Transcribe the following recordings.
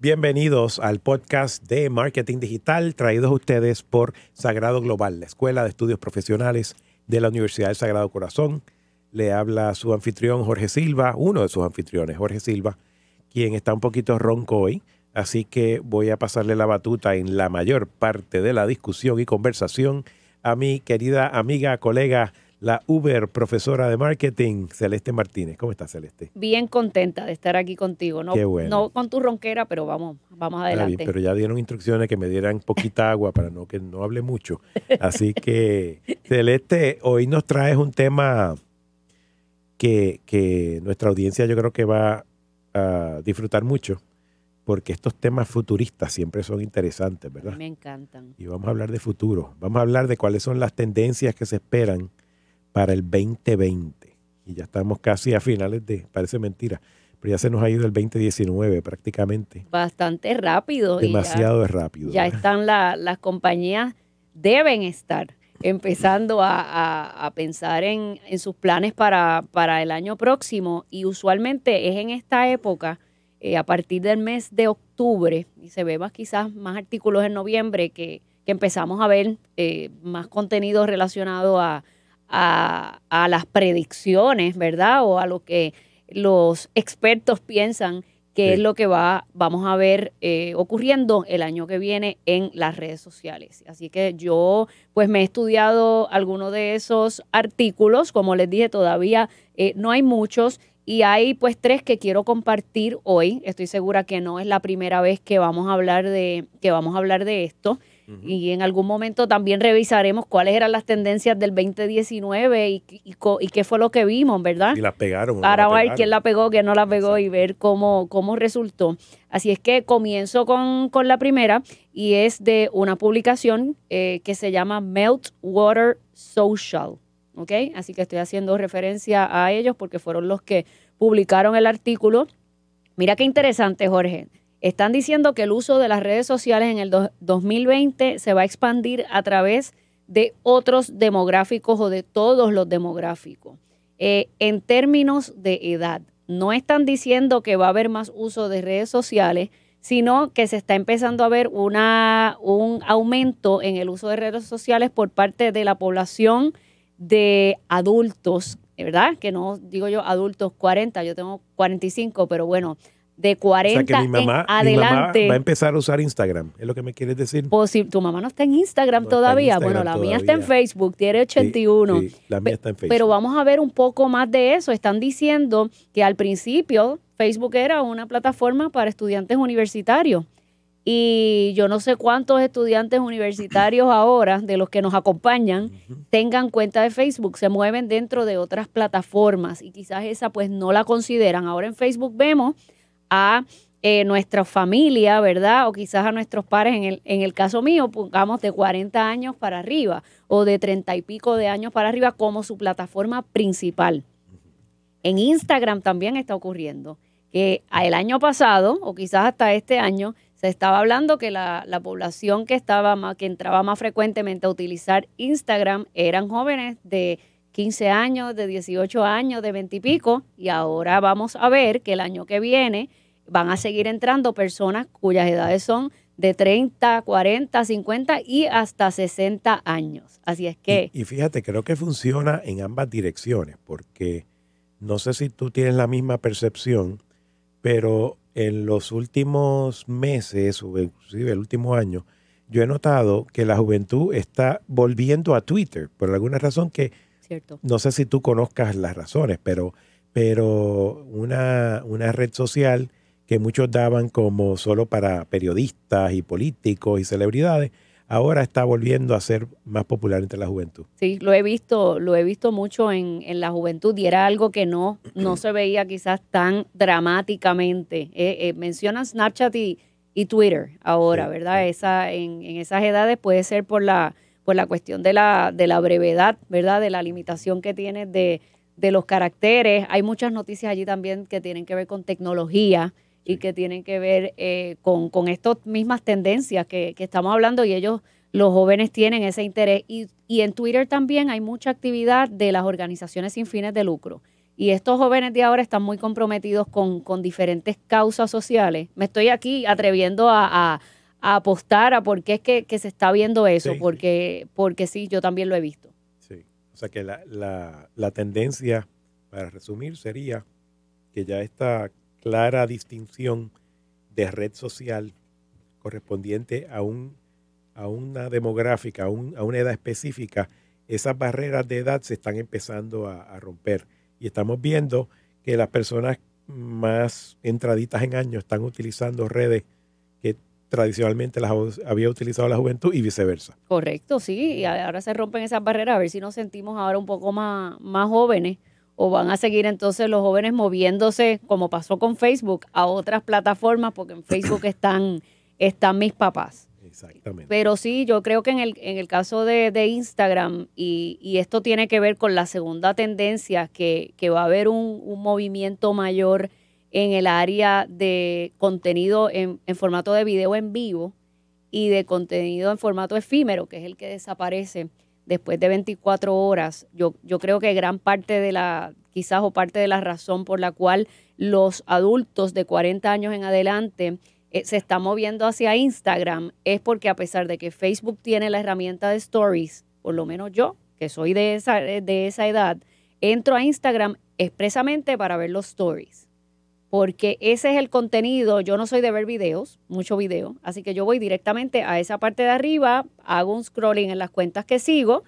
Bienvenidos al podcast de Marketing Digital traídos a ustedes por Sagrado Global, la Escuela de Estudios Profesionales de la Universidad del Sagrado Corazón. Le habla su anfitrión Jorge Silva, uno de sus anfitriones, Jorge Silva, quien está un poquito ronco hoy, así que voy a pasarle la batuta en la mayor parte de la discusión y conversación a mi querida amiga, colega la Uber profesora de marketing, Celeste Martínez. ¿Cómo estás, Celeste? Bien contenta de estar aquí contigo. No, no con tu ronquera, pero vamos, vamos adelante. pero ya dieron instrucciones que me dieran poquita agua para no que no hable mucho. Así que, Celeste, hoy nos traes un tema que, que nuestra audiencia yo creo que va a disfrutar mucho porque estos temas futuristas siempre son interesantes, ¿verdad? Me encantan. Y vamos a hablar de futuro. Vamos a hablar de cuáles son las tendencias que se esperan para el 2020. Y ya estamos casi a finales de, parece mentira, pero ya se nos ha ido el 2019 prácticamente. Bastante rápido. Demasiado rápido. Ya están las compañías, deben estar empezando a, pensar en, sus planes para, para, el año próximo y usualmente es en esta época, eh, a partir del mes de octubre, y se ve más quizás más artículos en noviembre, que, que empezamos a ver eh, más contenido relacionado a a, las predicciones, ¿verdad? O a lo que los expertos piensan que es lo que va, vamos a ver eh, ocurriendo el año que viene en las redes sociales. Así que yo pues me he estudiado algunos de esos artículos, como les dije, todavía eh, no hay muchos y hay pues tres que quiero compartir hoy. Estoy segura que no es la primera vez que vamos a hablar de, que vamos a hablar de esto. Y en algún momento también revisaremos cuáles eran las tendencias del 2019 y, y, qué fue lo que vimos, ¿verdad? Y las pegaron. Para ver quién la pegó, quién no la pegó y ver cómo, cómo resultó. Así es que comienzo con, la primera y es de una publicación eh, que se llama Meltwater Social. ¿Ok? Así que estoy haciendo referencia a ellos porque fueron los que publicaron el artículo. Mira qué interesante, Jorge. Están diciendo que el uso de las redes sociales en el 2020 se va a expandir a través de otros demográficos o de todos los demográficos. Eh, en términos de edad, no están diciendo que va a haber más uso de redes sociales, sino que se está empezando a ver una, un aumento en el uso de redes sociales por parte de la población de adultos, ¿verdad? Que no digo yo adultos 40, yo tengo 45, pero bueno, de 40 o sea que mi mamá, adelante. va a empezar a usar Instagram, es lo que me quieres decir. Pues si tu mamá no está en Instagram todavía, bueno, la mía está en Facebook, tiene 81. la mía está en Facebook. Pero vamos a ver un poco más de eso. Están diciendo que al principio Facebook era una plataforma para estudiantes universitarios. Y yo no sé cuántos estudiantes universitarios ahora, de los que nos acompañan, tengan cuenta de Facebook, se mueven dentro de otras plataformas y quizás esa pues no la consideran. Ahora en Facebook vemos a eh, nuestra familia, ¿verdad? O quizás a nuestros pares, en el, en el caso mío, pongamos de 40 años para arriba o de 30 y pico de años para arriba como su plataforma principal. En Instagram también está ocurriendo que el año pasado, o quizás hasta este año, se estaba hablando que la, la población que, estaba más, que entraba más frecuentemente a utilizar Instagram eran jóvenes de 15 años, de 18 años, de 20 y pico, y ahora vamos a ver que el año que viene van a seguir entrando personas cuyas edades son de 30, 40, 50 y hasta 60 años. Así es que... Y, fíjate, creo que funciona en ambas direcciones, porque no sé si tú tienes la misma percepción, pero en los últimos meses, o inclusive el último año, yo he notado que la juventud está volviendo a Twitter, por alguna razón que no sé si tú conozcas las razones, pero, pero una, una red social que muchos daban como solo para periodistas y políticos y celebridades, ahora está volviendo a ser más popular entre la juventud. Sí, lo he visto, lo he visto mucho en, la juventud y era algo que no, no se veía quizás tan dramáticamente. Eh, eh, mencionan Snapchat y, Twitter ahora, ¿verdad? Esa, en, en, esas edades puede ser por la pues la cuestión de la, de la brevedad, ¿verdad? De la limitación que tiene de, los caracteres. Hay muchas noticias allí también que tienen que ver con tecnología y que tienen que ver eh, con, con estas mismas tendencias que, estamos hablando y ellos, los jóvenes, tienen ese interés. Y, y en Twitter también hay mucha actividad de las organizaciones sin fines de lucro y estos jóvenes de ahora están muy comprometidos con, con diferentes causas sociales. Me estoy aquí atreviendo a, apostar a por qué es que, se está viendo eso, porque, porque sí, yo también lo he visto. Sí, o sea que la, la, la tendencia, para resumir, sería que ya esta clara distinción de red social correspondiente a, un, a una demográfica, a, un, a una edad específica, esas barreras de edad se están empezando a romper y estamos viendo que las personas más entraditas en años están utilizando redes que tradicionalmente las había utilizado la juventud y viceversa. Correcto, sí, y ahora se rompen esas barreras, a ver si nos sentimos ahora un poco más, más jóvenes o van a seguir entonces los jóvenes moviéndose, como pasó con Facebook, a otras plataformas, porque en Facebook están, están mis papás. Exactamente. Pero sí, yo creo que en el, en el caso de, Instagram, y, esto tiene que ver con la segunda tendencia, que, va a haber un, movimiento mayor en el área de contenido en, formato de video en vivo y de contenido en formato efímero, que es el que desaparece después de 24 horas. Yo, creo que gran parte de la, quizás o parte de la razón por la cual los adultos de 40 años en adelante eh, se está moviendo hacia Instagram es porque a pesar de que Facebook tiene la herramienta de stories, por lo menos yo, que soy de esa, eh, de esa edad, entro a Instagram expresamente para ver los stories. Porque ese es el contenido, yo no soy de ver videos, mucho video, así que yo voy directamente a esa parte de arriba, hago un scrolling en las cuentas que sigo,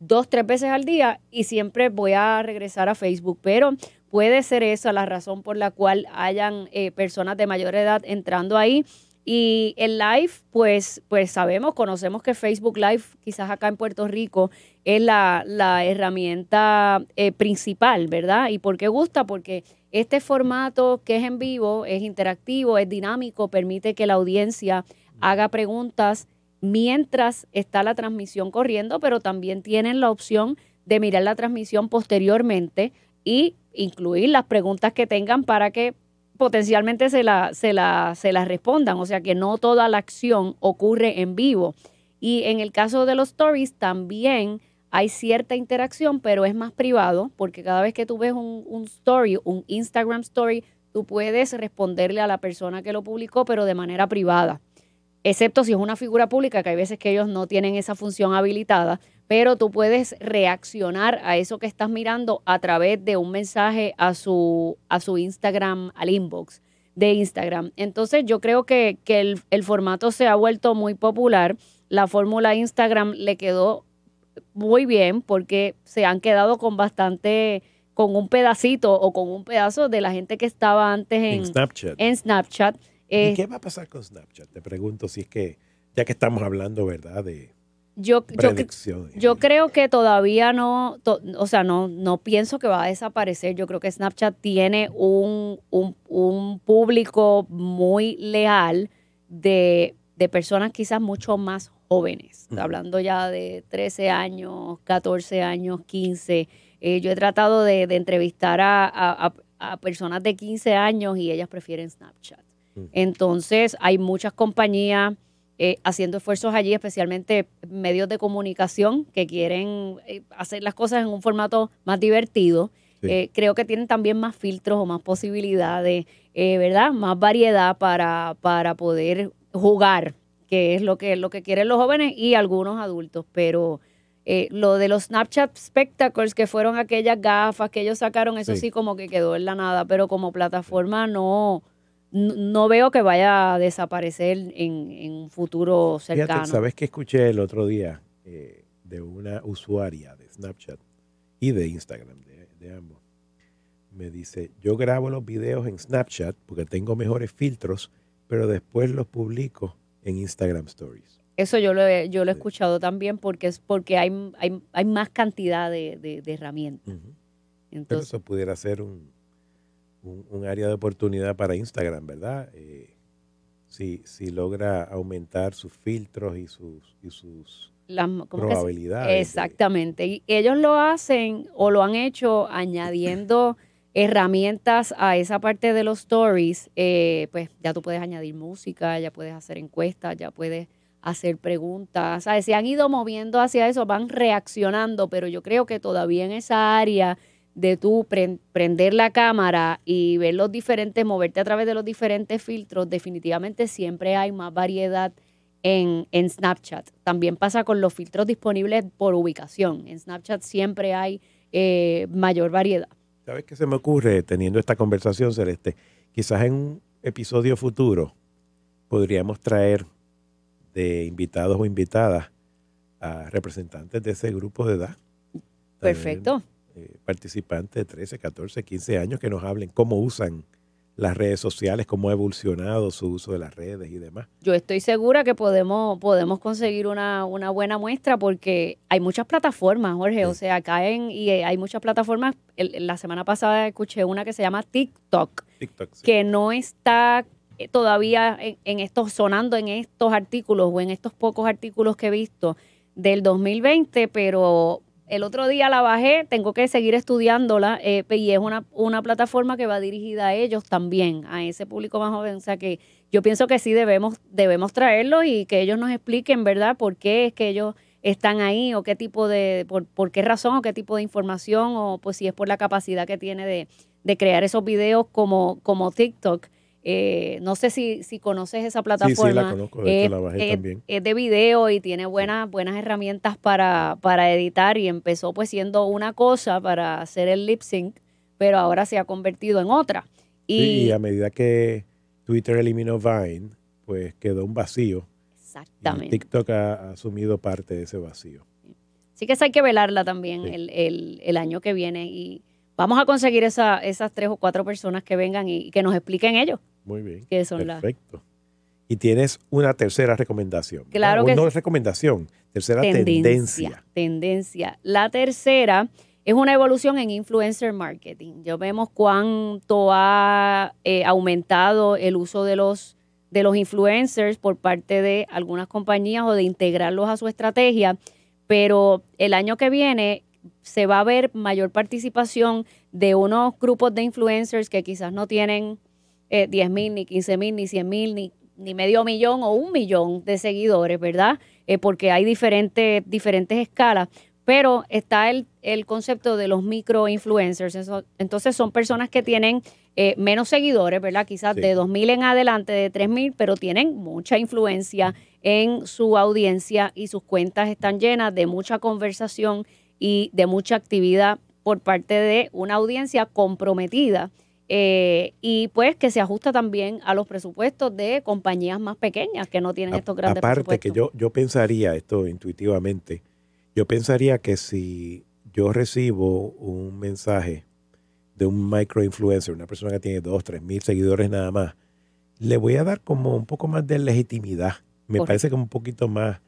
dos, tres veces al día y siempre voy a regresar a Facebook. Pero Puede ser esa la razón por la cual hayan eh, personas de mayor edad entrando ahí. Y el live, pues, pues sabemos, conocemos que Facebook Live, quizás acá en Puerto Rico, es la, herramienta eh, principal, ¿verdad? ¿Y por qué gusta? Porque este formato que es en vivo, es interactivo, es dinámico, permite que la audiencia haga preguntas mientras está la transmisión corriendo, pero también tienen la opción de mirar la transmisión posteriormente y incluir las preguntas que tengan para que potencialmente se la, se la, se las respondan, o sea que no toda la acción ocurre en vivo. Y en el caso de los stories también hay cierta interacción, pero es más privado, porque cada vez que tú ves un, story, un Instagram story, tú puedes responderle a la persona que lo publicó, pero de manera privada. Excepto si es una figura pública, que hay veces que ellos no tienen esa función habilitada, pero tú puedes reaccionar a eso que estás mirando a través de un mensaje a su, a su Instagram, al inbox de Instagram. Entonces yo creo que, el, formato se ha vuelto muy popular. La fórmula Instagram le quedó muy bien porque se han quedado con bastante, con un pedacito o con un pedazo de la gente que estaba antes en, Snapchat. En Snapchat. ¿Y eh, qué va a pasar con Snapchat? Te pregunto si es que, ya que estamos hablando, ¿verdad? De, yo, yo, creo que todavía no, o sea, no, no pienso que va a desaparecer. Yo creo que Snapchat tiene un, un, público muy leal de, personas quizás mucho más jóvenes, hablando ya de 13 años, 14 años, 15. Eh, yo he tratado de, entrevistar a, personas de 15 años y ellas prefieren Snapchat. Entonces, hay muchas compañías eh, haciendo esfuerzos allí, especialmente medios de comunicación que quieren eh, hacer las cosas en un formato más divertido. Creo que tienen también más filtros o más posibilidades, ¿verdad? Más variedad para, para poder jugar, que es lo que, lo que quieren los jóvenes y algunos adultos. Pero lo de los Snapchat Spectacles, que fueron aquellas gafas que ellos sacaron, eso sí como que quedó en la nada, pero como plataforma no no veo que vaya a desaparecer en, un futuro cercano. ¿Sabes qué escuché el otro día eh, de una usuaria de Snapchat y de Instagram, de, ambos? Me dice, yo grabo los videos en Snapchat porque tengo mejores filtros, pero después los publico en Instagram Stories. Eso yo lo he, yo lo he escuchado también porque es porque hay, hay, más cantidad de, herramientas. Entonces, eso pudiera ser un, un, área de oportunidad para Instagram, ¿verdad? Eh, si, si logra aumentar sus filtros y sus, y sus probabilidades. Exactamente. Y ellos lo hacen o lo han hecho añadiendo herramientas a esa parte de los stories. Eh, pues ya tú puedes añadir música, ya puedes hacer encuestas, ya puedes hacer preguntas. ¿sabes? Se han ido moviendo hacia eso, van reaccionando, pero yo creo que todavía en esa área de tú prender la cámara y ver los diferentes, moverte a través de los diferentes filtros, definitivamente siempre hay más variedad en, en Snapchat. También pasa con los filtros disponibles por ubicación. En Snapchat siempre hay eh, mayor variedad. ¿Sabes qué se me ocurre teniendo esta conversación, Celeste? Quizás en un episodio futuro podríamos traer de invitados o invitadas a representantes de ese grupo de edad. Perfecto. Eh, participantes de 13, 14, 15 años que nos hablen cómo usan las redes sociales, cómo ha evolucionado su uso de las redes y demás. Yo estoy segura que podemos, podemos conseguir una, una buena muestra porque hay muchas plataformas, Jorge, o sea, caen y hay muchas plataformas. la semana pasada escuché una que se llama TikTok, que no está eh, todavía en, estos, sonando en estos artículos o en estos pocos artículos que he visto del 2020, pero el otro día la bajé, tengo que seguir estudiándola eh, y es una, una plataforma que va dirigida a ellos también, a ese público más joven. O sea que yo pienso que sí debemos, debemos traerlo y que ellos nos expliquen, ¿verdad?, por qué es que ellos están ahí o qué tipo de, por, por qué razón o qué tipo de información o pues si es por la capacidad que tiene de, de crear esos videos como, como TikTok. Eh, no sé si, si conoces esa plataforma. Sí, la conozco, de la bajé también. Es de video y tiene buenas, buenas herramientas para, para editar y empezó pues siendo una cosa para hacer el lip sync, pero ahora se ha convertido en otra. Y, a medida que Twitter eliminó Vine, pues quedó un vacío. Exactamente. TikTok ha, asumido parte de ese vacío. Sí que hay que velarla también el, el, el año que viene y vamos a conseguir esa, esas tres o cuatro personas que vengan y que nos expliquen ellos. Muy bien. Que son Perfecto. Y tienes una tercera recomendación. Claro que No es recomendación, tercera tendencia, tendencia. La tercera es una evolución en influencer marketing. Ya vemos cuánto ha eh, aumentado el uso de los, de los influencers por parte de algunas compañías o de integrarlos a su estrategia, pero el año que viene se va a ver mayor participación de unos grupos de influencers que quizás no tienen eh, 10 mil, ni 15 mil, ni 100 mil, ni, ni, medio millón o un millón de seguidores, ¿verdad? Eh, porque hay diferentes, diferentes escalas. Pero está el, el concepto de los micro-influencers. Entonces son personas que tienen eh, menos seguidores, ¿verdad? Quizás de 2.000 en adelante, de 3.000, pero tienen mucha influencia en su audiencia y sus cuentas están llenas de mucha conversación y de mucha actividad por parte de una audiencia comprometida eh, y pues que se ajusta también a los presupuestos de compañías más pequeñas que no tienen estos grandes Aparte que yo, yo pensaría esto intuitivamente, yo pensaría que si yo recibo un mensaje de un microinfluencer, una persona que tiene dos, tres mil seguidores nada más, le voy a dar como un poco más de legitimidad. Me parece como un poquito más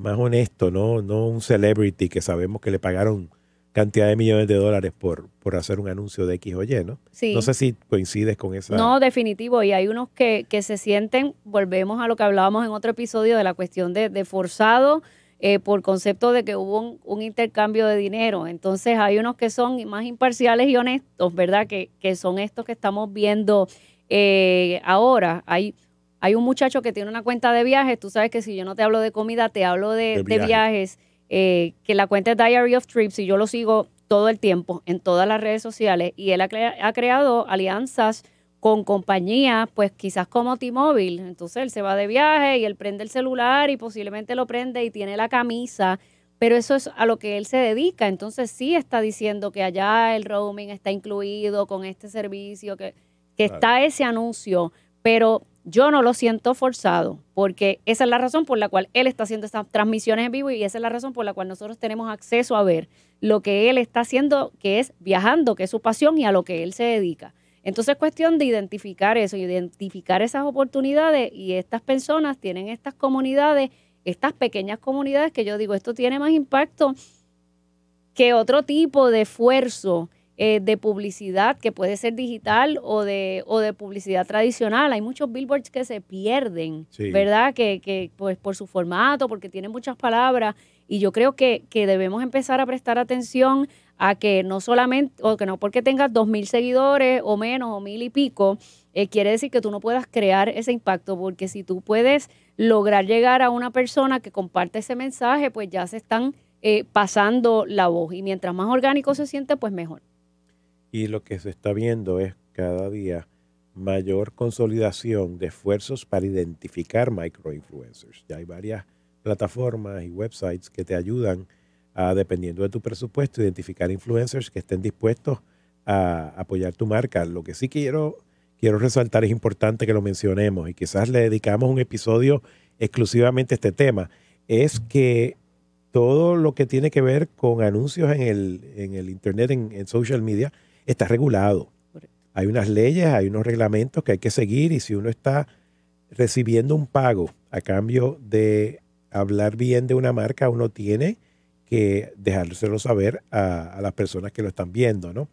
más honesto, ¿no? No un celebrity que sabemos que le pagaron cantidad de millones de dólares por, por hacer un anuncio de X o Y, ¿no? Sí. No sé si coincides con esa. No, definitivo. Y hay unos que, que se sienten, volvemos a lo que hablábamos en otro episodio de la cuestión de, de forzado eh, por concepto de que hubo un, intercambio de dinero. Entonces hay unos que son más imparciales y honestos, ¿verdad? Que, que son estos que estamos viendo eh, ahora. Hay hay un muchacho que tiene una cuenta de viajes, tú sabes que si yo no te hablo de comida, te hablo de, viajes, eh, que la cuenta es Diary of Trips y yo lo sigo todo el tiempo en todas las redes sociales y él ha, ha creado alianzas con compañías, pues quizás como T-Mobile. Entonces él se va de viaje y él prende el celular y posiblemente lo prende y tiene la camisa, pero eso es a lo que él se dedica. Entonces sí está diciendo que allá el roaming está incluido con este servicio, que, que está ese anuncio, pero yo no lo siento forzado, porque esa es la razón por la cual él está haciendo estas transmisiones en vivo y esa es la razón por la cual nosotros tenemos acceso a ver lo que él está haciendo, que es viajando, que es su pasión y a lo que él se dedica. Entonces es cuestión de identificar eso, identificar esas oportunidades y estas personas tienen estas comunidades, estas pequeñas comunidades que yo digo, esto tiene más impacto que otro tipo de esfuerzo eh, de publicidad que puede ser digital o de, o de publicidad tradicional. Hay muchos billboards que se pierden, ¿verdad? Que, que, pues por su formato, porque tienen muchas palabras. Y yo creo que, que debemos empezar a prestar atención a que no solamente, o que no porque tengas dos mil seguidores o menos, o mil y pico, eh, quiere decir que tú no puedas crear ese impacto, porque si tú puedes lograr llegar a una persona que comparte ese mensaje, pues ya se están eh, pasando la voz. Y mientras más orgánico se siente, pues mejor. Y lo que se está viendo es cada día mayor consolidación de esfuerzos para identificar microinfluencers. Ya hay varias plataformas y websites que te ayudan a, dependiendo de tu presupuesto, identificar influencers que estén dispuestos a apoyar tu marca. Lo que sí quiero, quiero resaltar, es importante que lo mencionemos y quizás le dedicamos un episodio exclusivamente a este tema, es que todo lo que tiene que ver con anuncios en el, en el Internet, en, en social media, está regulado. Hay unas leyes, hay unos reglamentos que hay que seguir y si uno está recibiendo un pago a cambio de hablar bien de una marca, uno tiene que dejárselo saber a, a las personas que lo están viendo, ¿no?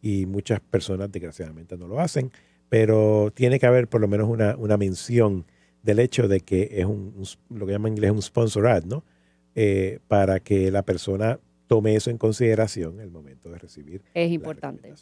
Y muchas personas desgraciadamente no lo hacen, pero tiene que haber por lo menos una, una mención del hecho de que es un, un- lo que llaman en inglés un sponsor ad, ¿no? Eh, para que la persona tome eso en consideración en el momento de recibir Es importante.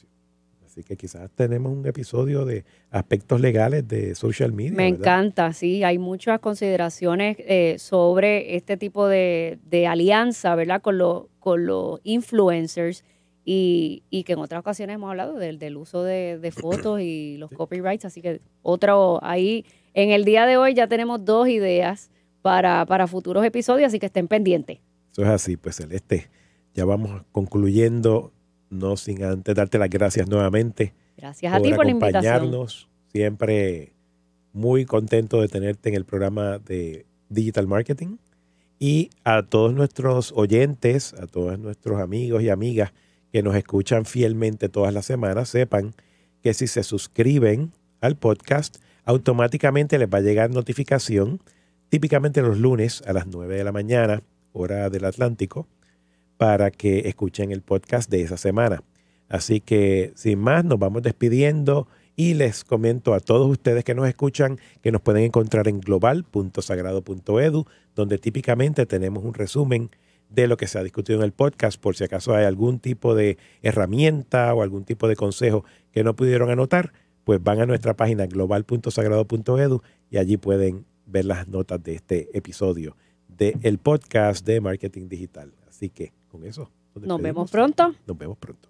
Así que quizás tenemos un episodio de aspectos legales de social media. Me ¿verdad? encanta, sí, hay muchas consideraciones eh, sobre este tipo de, de alianza, ¿verdad? Con, lo- con los influencers y, y que en otras ocasiones hemos hablado del, del uso de, de fotos y los copyrights, así que otro, ahí en el día de hoy ya tenemos dos ideas para, para futuros episodios, así que estén pendientes. Eso es así, pues Celeste. Ya vamos concluyendo, no sin antes darte las gracias nuevamente Gracias a ti por la invitación. Siempre muy contento de tenerte en el programa de Digital Marketing. Y a todos nuestros oyentes, a todos nuestros amigos y amigas que nos escuchan fielmente todas las semanas, sepan que si se suscriben al podcast, automáticamente les va a llegar notificación, típicamente los lunes a las 9 de la mañana, hora del Atlántico, para que escuchen el podcast de esa semana. Así que sin más, nos vamos despidiendo y les comento a todos ustedes que nos escuchan que nos pueden encontrar en global.sagrado.edu, donde típicamente tenemos un resumen de lo que se ha discutido en el podcast, por si acaso hay algún tipo de herramienta o algún tipo de consejo que no pudieron anotar, pues van a nuestra página global.sagrado.edu y allí pueden ver las notas de este episodio del podcast de marketing digital. Así que con eso. Nos vemos pronto. Nos vemos pronto.